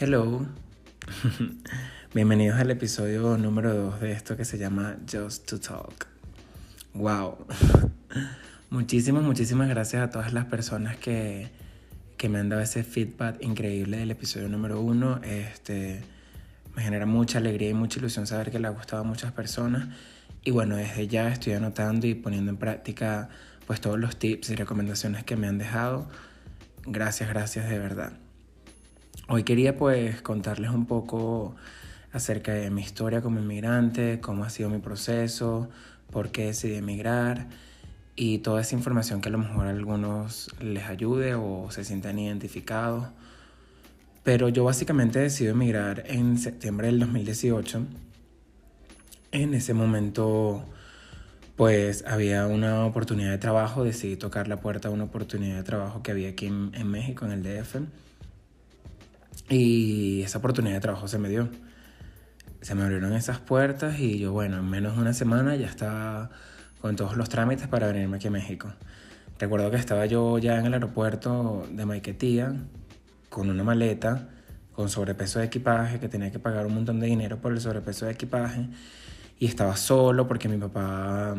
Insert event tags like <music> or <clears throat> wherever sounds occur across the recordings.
Hello. <laughs> Bienvenidos al episodio número 2 de esto que se llama Just to Talk. Wow. <laughs> muchísimas, muchísimas gracias a todas las personas que, que me han dado ese feedback increíble del episodio número 1. Este, me genera mucha alegría y mucha ilusión saber que le ha gustado a muchas personas. Y bueno, desde ya estoy anotando y poniendo en práctica pues todos los tips y recomendaciones que me han dejado. Gracias, gracias de verdad. Hoy quería pues contarles un poco acerca de mi historia como inmigrante, cómo ha sido mi proceso, por qué decidí emigrar y toda esa información que a lo mejor a algunos les ayude o se sientan identificados. Pero yo básicamente decidí emigrar en septiembre del 2018. En ese momento pues había una oportunidad de trabajo, decidí tocar la puerta a una oportunidad de trabajo que había aquí en, en México, en el DF y esa oportunidad de trabajo se me dio. Se me abrieron esas puertas y yo, bueno, en menos de una semana ya estaba con todos los trámites para venirme aquí a México. Recuerdo que estaba yo ya en el aeropuerto de Maiquetía con una maleta, con sobrepeso de equipaje, que tenía que pagar un montón de dinero por el sobrepeso de equipaje. Y estaba solo porque mi papá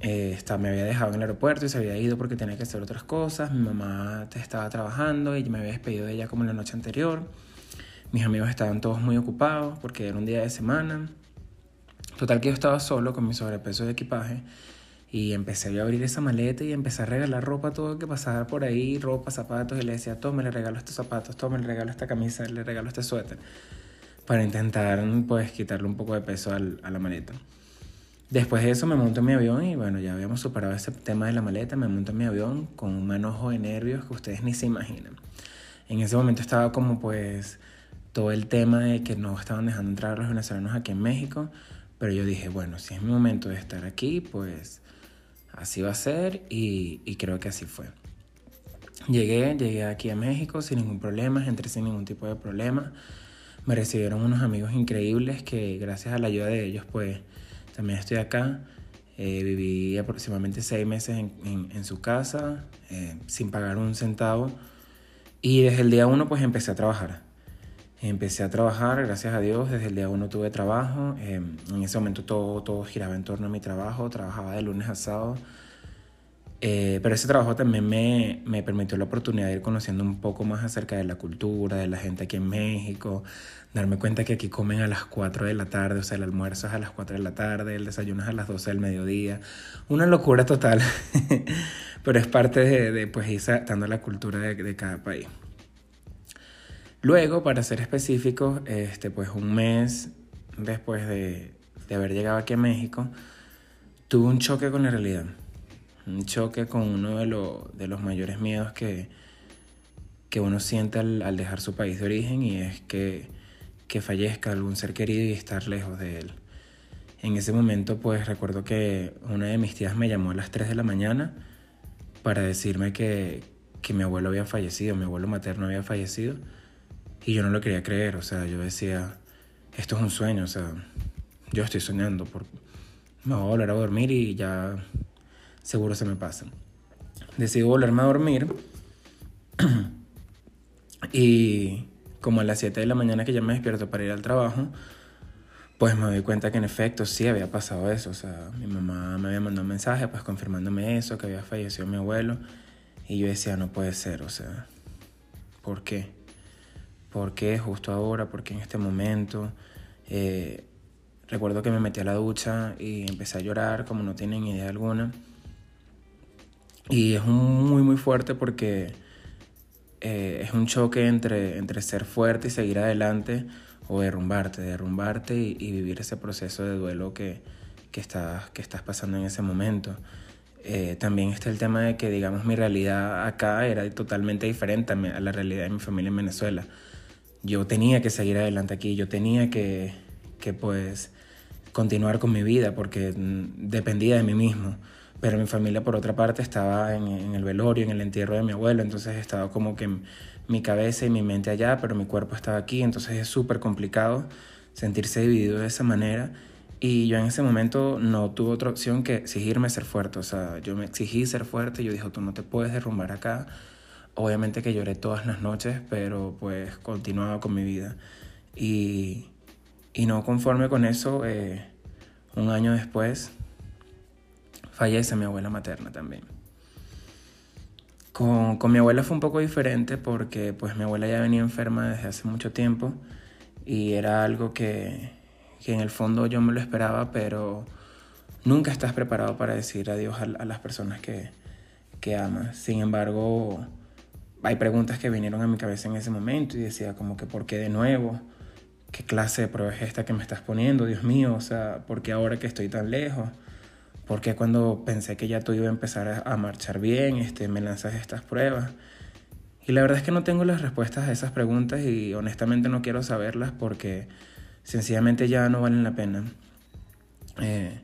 eh, me había dejado en el aeropuerto y se había ido porque tenía que hacer otras cosas. Mi mamá estaba trabajando y me había despedido de ella como la noche anterior. Mis amigos estaban todos muy ocupados porque era un día de semana. Total que yo estaba solo con mi sobrepeso de equipaje y empecé a abrir esa maleta y empecé a regalar ropa todo el que pasaba por ahí, ropa, zapatos, y le decía, tome, le regalo estos zapatos, tome, le regalo esta camisa, le regalo este suéter, para intentar pues quitarle un poco de peso a la maleta. Después de eso me monto en mi avión y bueno, ya habíamos superado ese tema de la maleta, me monto en mi avión con un manojo de nervios que ustedes ni se imaginan. En ese momento estaba como pues todo el tema de que no estaban dejando entrar a los venezolanos aquí en México, pero yo dije, bueno, si es mi momento de estar aquí, pues así va a ser y, y creo que así fue. Llegué, llegué aquí a México sin ningún problema, entré sin ningún tipo de problema. Me recibieron unos amigos increíbles que gracias a la ayuda de ellos pues también estoy acá. Eh, viví aproximadamente seis meses en, en, su casa, eh, sin pagar un centavo. Y desde el día uno, pues empecé a trabajar. Empecé a trabajar, gracias a Dios, desde el día uno tuve trabajo. Eh, en ese momento todo, todo giraba en torno a mi trabajo. Trabajaba de lunes a sábado. Eh, pero ese trabajo también me, me, permitió la oportunidad de ir conociendo un poco más acerca de la cultura, de la gente aquí en México, darme cuenta que aquí comen a las 4 de la tarde, o sea, el almuerzo es a las 4 de la tarde, el desayuno es a las 12 del mediodía. Una locura total, <laughs> pero es parte de, de pues, ir adaptando la cultura de, de, cada país. Luego, para ser específicos, este, pues un mes después de, de haber llegado aquí a México, tuve un choque con la realidad un choque con uno de, de los mayores miedos que, que uno siente al, dejar su país de origen y es que, que fallezca algún ser querido y estar lejos de él. En ese momento pues recuerdo que una de mis tías me llamó a las 3 de la mañana para decirme que, que mi abuelo había fallecido, mi abuelo materno había fallecido y yo no lo quería creer, o sea, yo decía, esto es un sueño, o sea, yo estoy soñando, por... me voy a volver a dormir y ya seguro se me pasa. Decido volverme a dormir <clears throat> y como a las 7 de la mañana que ya me despierto para ir al trabajo, pues me doy cuenta que en efecto sí había pasado eso. O sea, mi mamá me había mandado un mensaje pues confirmándome eso, que había fallecido mi abuelo. Y yo decía, no puede ser, o sea, ¿por qué? ¿Por qué justo ahora? ¿Por qué en este momento? Eh, recuerdo que me metí a la ducha y empecé a llorar como no tienen idea alguna. Y es muy, muy fuerte porque eh, es un choque entre, entre ser fuerte y seguir adelante o derrumbarte, derrumbarte y, vivir ese proceso de duelo que, que, estás, que estás pasando en ese momento. Eh, también está el tema de que, digamos, mi realidad acá era totalmente diferente a la realidad de mi familia en Venezuela. Yo tenía que seguir adelante aquí, yo tenía que, que pues, continuar con mi vida porque mm, dependía de mí mismo pero mi familia por otra parte estaba en, el velorio, en el entierro de mi abuelo, entonces estaba como que mi cabeza y mi mente allá, pero mi cuerpo estaba aquí, entonces es súper complicado sentirse dividido de esa manera. Y yo en ese momento no tuve otra opción que exigirme ser fuerte, o sea, yo me exigí ser fuerte, yo dije, tú no te puedes derrumbar acá, Obviamente que lloré todas las noches, pero pues continuaba con mi vida. Y, y no conforme con eso, eh, un año después fallece mi abuela materna también. Con, con, mi abuela fue un poco diferente porque pues mi abuela ya venía enferma desde hace mucho tiempo y era algo que, que en el fondo yo me lo esperaba, pero nunca estás preparado para decir adiós a, las personas que, que amas. Sin embargo, hay preguntas que vinieron a mi cabeza en ese momento y decía como que ¿por qué de nuevo? ¿Qué clase de prueba es esta que me estás poniendo? Dios mío, o sea, ¿por qué ahora que estoy tan lejos? ¿Por qué cuando pensé que ya todo iba a empezar a, marchar bien, este, me lanzas estas pruebas? Y la verdad es que no tengo las respuestas a esas preguntas y honestamente no quiero saberlas porque sencillamente ya no valen la pena. Eh,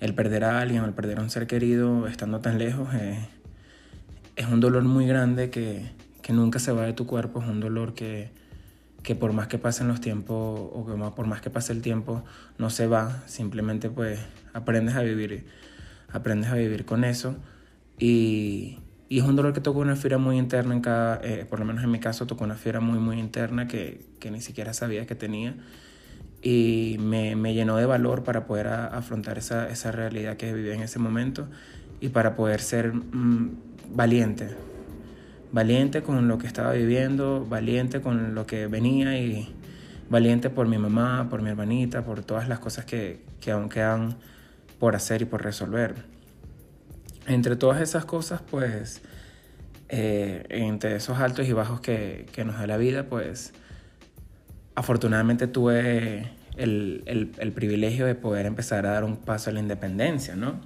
el perder a alguien, el perder a un ser querido estando tan lejos, eh, es un dolor muy grande que, que nunca se va de tu cuerpo, es un dolor que, que por más que pasen los tiempos o que por más que pase el tiempo no se va, simplemente pues aprendes a vivir, aprendes a vivir con eso. Y, y es un dolor que toca una fibra muy interna en cada, eh, por lo menos en mi caso tocó una fibra muy muy interna que, que ni siquiera sabía que tenía. Y me, me llenó de valor para poder afrontar esa, esa realidad que vivía en ese momento y para poder ser mm, valiente, valiente con lo que estaba viviendo, valiente con lo que venía y valiente por mi mamá, por mi hermanita, por todas las cosas que, que aún quedan por hacer y por resolver. Entre todas esas cosas, pues, eh, entre esos altos y bajos que, que, nos da la vida, pues, afortunadamente tuve el, el, privilegio de poder empezar a dar un paso a la independencia, ¿no?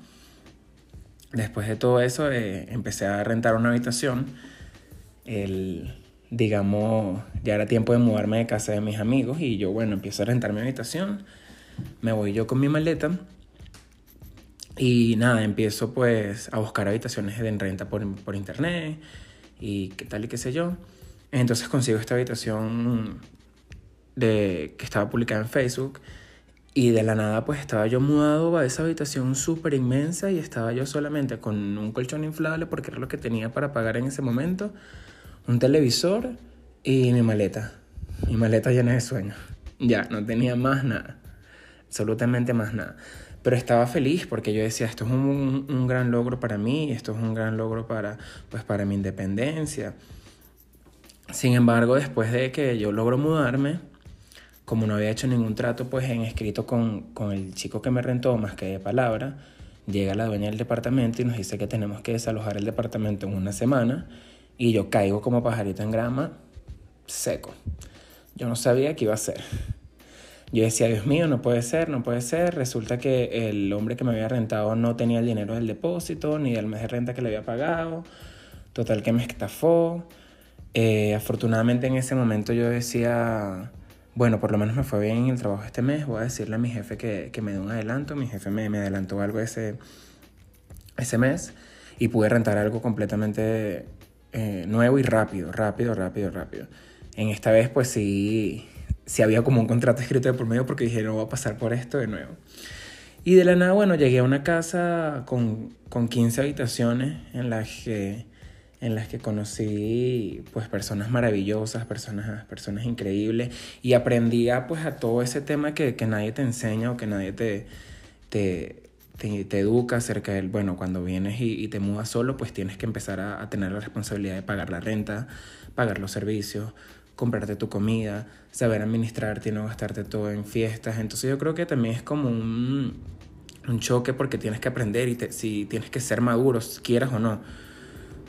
Después de todo eso, eh, empecé a rentar una habitación. El, digamos, ya era tiempo de mudarme de casa de mis amigos y yo, bueno, empiezo a rentar mi habitación. Me voy yo con mi maleta y nada, empiezo pues a buscar habitaciones de renta por, por internet y qué tal y qué sé yo. Entonces consigo esta habitación de, que estaba publicada en Facebook y de la nada pues estaba yo mudado a esa habitación súper inmensa y estaba yo solamente con un colchón inflable porque era lo que tenía para pagar en ese momento, un televisor y mi maleta. Mi maleta llena de sueños. Ya, no tenía más nada. Absolutamente más nada. Pero estaba feliz porque yo decía, esto es un, un gran logro para mí, esto es un gran logro para, pues, para mi independencia. Sin embargo, después de que yo logro mudarme, como no había hecho ningún trato pues en escrito con, con el chico que me rentó más que de palabra, llega la dueña del departamento y nos dice que tenemos que desalojar el departamento en una semana y yo caigo como pajarito en grama seco. Yo no sabía qué iba a hacer. Yo decía, Dios mío, no puede ser, no puede ser. Resulta que el hombre que me había rentado no tenía el dinero del depósito ni del mes de renta que le había pagado. Total que me estafó. Eh, afortunadamente en ese momento yo decía, bueno, por lo menos me fue bien en el trabajo este mes, voy a decirle a mi jefe que, que me dé un adelanto, mi jefe me, me, adelantó algo ese, ese mes y pude rentar algo completamente eh, nuevo y rápido, rápido, rápido, rápido. En esta vez pues sí, sí había como un contrato escrito de por medio porque dije no voy a pasar por esto de nuevo. Y de la nada, bueno, llegué a una casa con, con 15 habitaciones en las que en las que conocí pues personas maravillosas, personas, personas increíbles y aprendí a, pues a todo ese tema que, que nadie te enseña o que nadie te, te, te, educa acerca del, bueno, cuando vienes y, te mudas solo, pues tienes que empezar a, tener la responsabilidad de pagar la renta, pagar los servicios, comprarte tu comida, saber administrarte y no gastarte todo en fiestas. Entonces yo creo que también es como un, un choque porque tienes que aprender y te, si tienes que ser maduros, quieras o no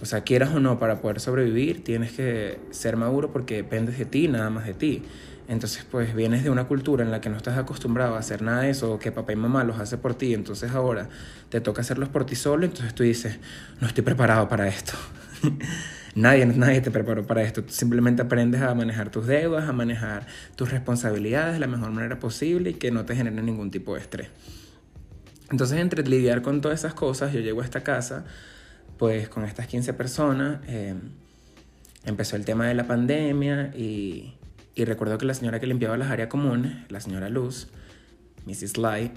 o sea, quieras o no, para poder sobrevivir tienes que ser maduro porque dependes de ti, nada más de ti. Entonces, pues vienes de una cultura en la que no estás acostumbrado a hacer nada de eso, que papá y mamá los hace por ti, entonces ahora te toca hacerlos por ti solo, entonces tú dices, no estoy preparado para esto. <laughs> nadie, nadie te preparó para esto. Simplemente aprendes a manejar tus deudas, a manejar tus responsabilidades de la mejor manera posible y que no te genere ningún tipo de estrés. Entonces, entre lidiar con todas esas cosas, yo llego a esta casa pues con estas 15 personas eh, empezó el tema de la pandemia y, y, recuerdo que la señora que limpiaba las áreas comunes, la señora Luz, Mrs. Light,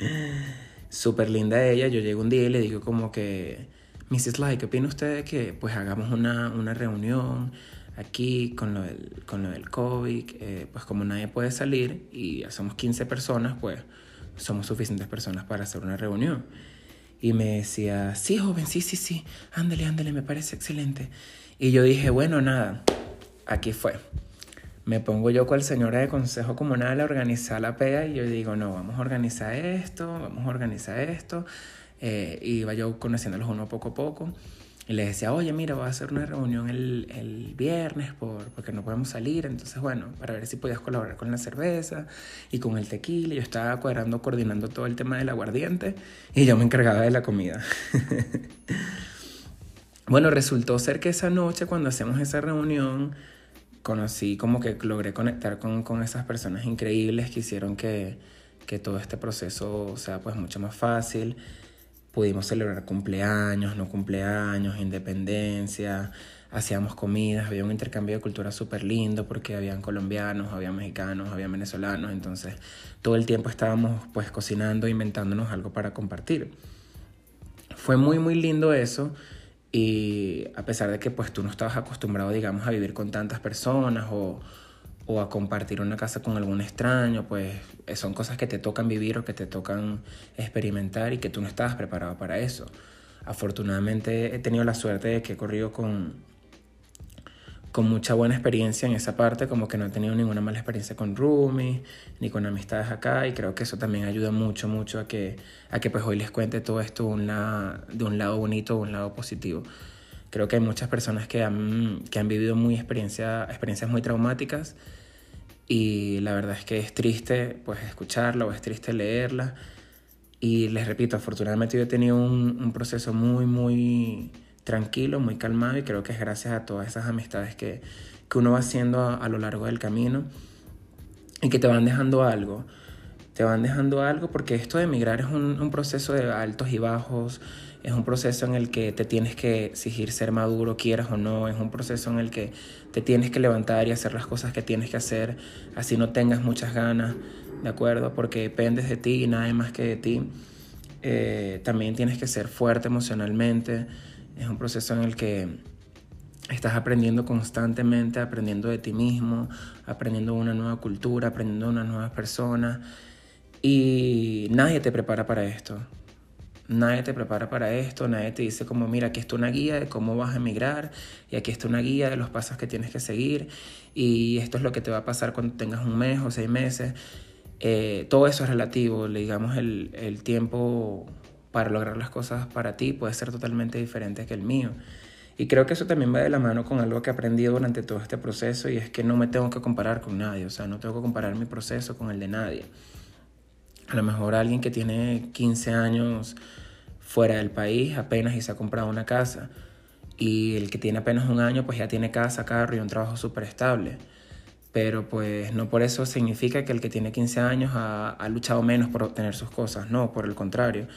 <laughs> súper linda ella, yo llego un día y le digo como que Mrs. Like, ¿qué opina usted de que pues hagamos una, una reunión aquí con lo del, con lo del COVID? Pues como nadie puede salir y somos 15 personas, pues somos suficientes personas para hacer una reunión. Y me decía, sí, joven, sí, sí, sí, ándale, ándale, me parece excelente. Y yo dije, bueno, nada, aquí fue. Me pongo yo el señora de consejo comunal a organizar la PEA y yo digo, no, vamos a organizar esto, vamos a organizar esto. Eh, iba yo conociéndolos uno poco a poco. Y les decía, oye, mira, voy a hacer una reunión el, el viernes por, porque no podemos salir. Entonces, bueno, para ver si podías colaborar con la cerveza y con el tequila. Yo estaba cuadrando, coordinando todo el tema del aguardiente y yo me encargaba de la comida. <laughs> bueno, resultó ser que esa noche, cuando hacemos esa reunión, conocí como que logré conectar con, con esas personas increíbles que hicieron que, que todo este proceso sea pues mucho más fácil pudimos celebrar cumpleaños, no cumpleaños, independencia, hacíamos comidas, había un intercambio de cultura súper lindo porque habían colombianos, había mexicanos, había venezolanos, entonces todo el tiempo estábamos pues cocinando, inventándonos algo para compartir. Fue muy muy lindo eso y a pesar de que pues tú no estabas acostumbrado digamos a vivir con tantas personas o o a compartir una casa con algún extraño, pues son cosas que te tocan vivir o que te tocan experimentar y que tú no estabas preparado para eso. Afortunadamente he tenido la suerte de que he corrido con, con mucha buena experiencia en esa parte, como que no he tenido ninguna mala experiencia con roomies ni con amistades acá y creo que eso también ayuda mucho, mucho a que, a que pues hoy les cuente todo esto de un lado bonito, de un lado positivo. Creo que hay muchas personas que han, que han vivido muy experiencia, experiencias muy traumáticas y la verdad es que es triste pues escucharla o es triste leerla. Y les repito, afortunadamente yo he tenido un, un, proceso muy, muy tranquilo, muy calmado y creo que es gracias a todas esas amistades que, que uno va haciendo a, lo largo del camino y que te van dejando algo. Te van dejando algo porque esto de emigrar es un, proceso de altos y bajos, es un proceso en el que te tienes que exigir ser maduro, quieras o no, es un proceso en el que te tienes que levantar y hacer las cosas que tienes que hacer, así no tengas muchas ganas, ¿de acuerdo? Porque dependes de ti y nada más que de ti. Eh, también tienes que ser fuerte emocionalmente, es un proceso en el que estás aprendiendo constantemente, aprendiendo de ti mismo, aprendiendo una nueva cultura, aprendiendo unas nuevas personas y nadie te prepara para esto. Nadie te prepara para esto, nadie te dice como, mira, aquí está una guía de cómo vas a emigrar y aquí está una guía de los pasos que tienes que seguir y esto es lo que te va a pasar cuando tengas un mes o seis meses. Eh, todo eso es relativo, digamos, el, el tiempo para lograr las cosas para ti puede ser totalmente diferente que el mío. Y creo que eso también va de la mano con algo que he aprendido durante todo este proceso y es que no me tengo que comparar con nadie, o sea, no tengo que comparar mi proceso con el de nadie. A lo mejor alguien que tiene 15 años fuera del país apenas y se ha comprado una casa. Y el que tiene apenas un año pues ya tiene casa, carro y un trabajo súper estable. Pero pues no por eso significa que el que tiene 15 años ha, ha, luchado menos por obtener sus cosas. No, por el contrario.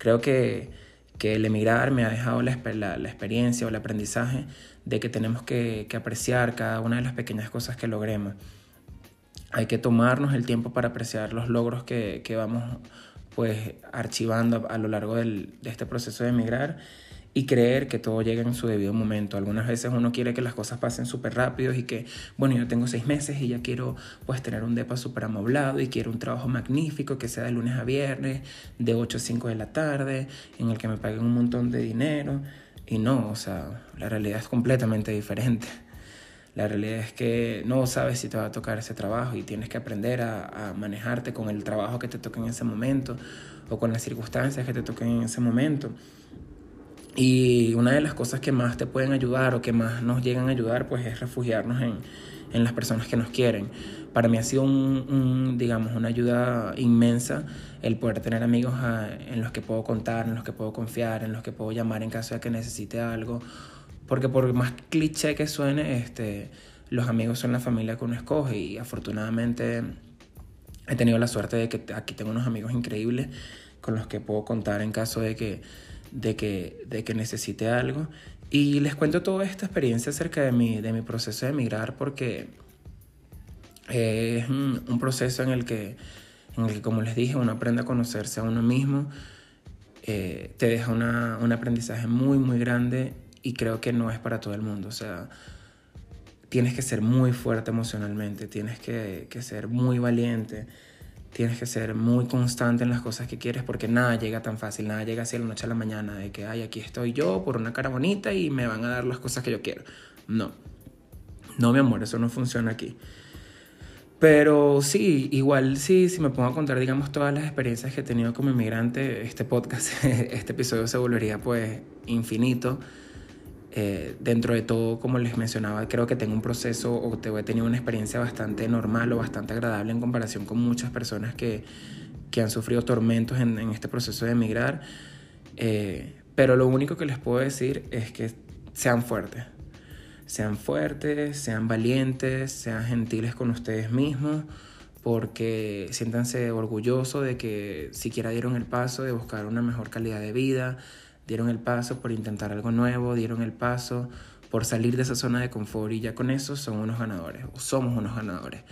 Creo que, que el emigrar me ha dejado la, la, experiencia o el aprendizaje de que tenemos que, que apreciar cada una de las pequeñas cosas que logremos. Hay que tomarnos el tiempo para apreciar los logros que, que vamos pues archivando a, a lo largo del, de este proceso de emigrar y creer que todo llega en su debido momento. Algunas veces uno quiere que las cosas pasen súper rápido y que, bueno, yo tengo seis meses y ya quiero pues tener un depa súper amoblado y quiero un trabajo magnífico que sea de lunes a viernes, de 8 a 5 de la tarde, en el que me paguen un montón de dinero. Y no, o sea, la realidad es completamente diferente. La realidad es que no sabes si te va a tocar ese trabajo y tienes que aprender a, a, manejarte con el trabajo que te toque en ese momento o con las circunstancias que te toquen en ese momento. Y una de las cosas que más te pueden ayudar o que más nos llegan a ayudar pues es refugiarnos en, en las personas que nos quieren. Para mí ha sido un, digamos, una ayuda inmensa el poder tener amigos a, en los que puedo contar, en los que puedo confiar, en los que puedo llamar en caso de que necesite algo porque por más cliché que suene, este, los amigos son la familia que uno escoge y afortunadamente he tenido la suerte de que aquí tengo unos amigos increíbles con los que puedo contar en caso de que, de que, de que necesite algo. Y les cuento toda esta experiencia acerca de mi, de mi proceso de emigrar porque es un proceso en el, que, en el que, como les dije, uno aprende a conocerse a uno mismo eh, te deja una, un aprendizaje muy, muy grande y creo que no es para todo el mundo. O sea, tienes que ser muy fuerte emocionalmente, tienes que, que ser muy valiente, tienes que ser muy constante en las cosas que quieres porque nada llega tan fácil, nada llega así de la noche a la mañana de que, ay, aquí estoy yo por una cara bonita y me van a dar las cosas que yo quiero. No, no, mi amor, eso no funciona aquí. Pero sí, igual sí, si me pongo a contar, digamos, todas las experiencias que he tenido como inmigrante, este podcast, <laughs> este episodio se volvería pues infinito. Eh, dentro de todo, como les mencionaba, creo que tengo un proceso o he tenido una experiencia bastante normal o bastante agradable en comparación con muchas personas que, que han sufrido tormentos en, en, este proceso de emigrar. Eh, pero lo único que les puedo decir es que sean fuertes. Sean fuertes, sean valientes, sean gentiles con ustedes mismos, porque siéntanse orgullosos de que siquiera dieron el paso de buscar una mejor calidad de vida, dieron el paso por intentar algo nuevo, dieron el paso por salir de esa zona de confort y ya con eso son unos ganadores, o somos unos ganadores.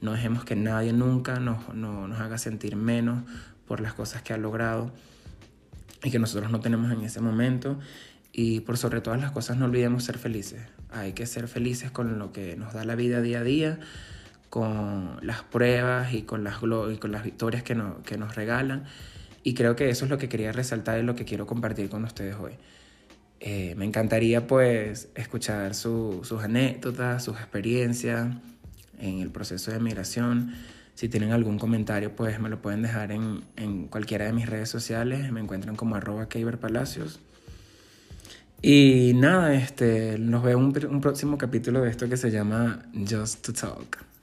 No dejemos que nadie nunca nos, nos haga sentir menos por las cosas que ha logrado y que nosotros no tenemos en ese momento. Y por sobre todas las cosas no olvidemos ser felices. Hay que ser felices con lo que nos da la vida día a día, con las pruebas y con las, y con las victorias que, no, que nos regalan y creo que eso es lo que quería resaltar y lo que quiero compartir con ustedes hoy. Eh, me encantaría pues escuchar sus anécdotas, sus experiencias en el proceso de migración. Si tienen algún comentario, pues me lo pueden dejar en, en cualquiera de mis redes sociales. Me encuentran como arroba Palacios. Y nada, este, nos vemos un, un próximo capítulo de esto que se llama Just to Talk.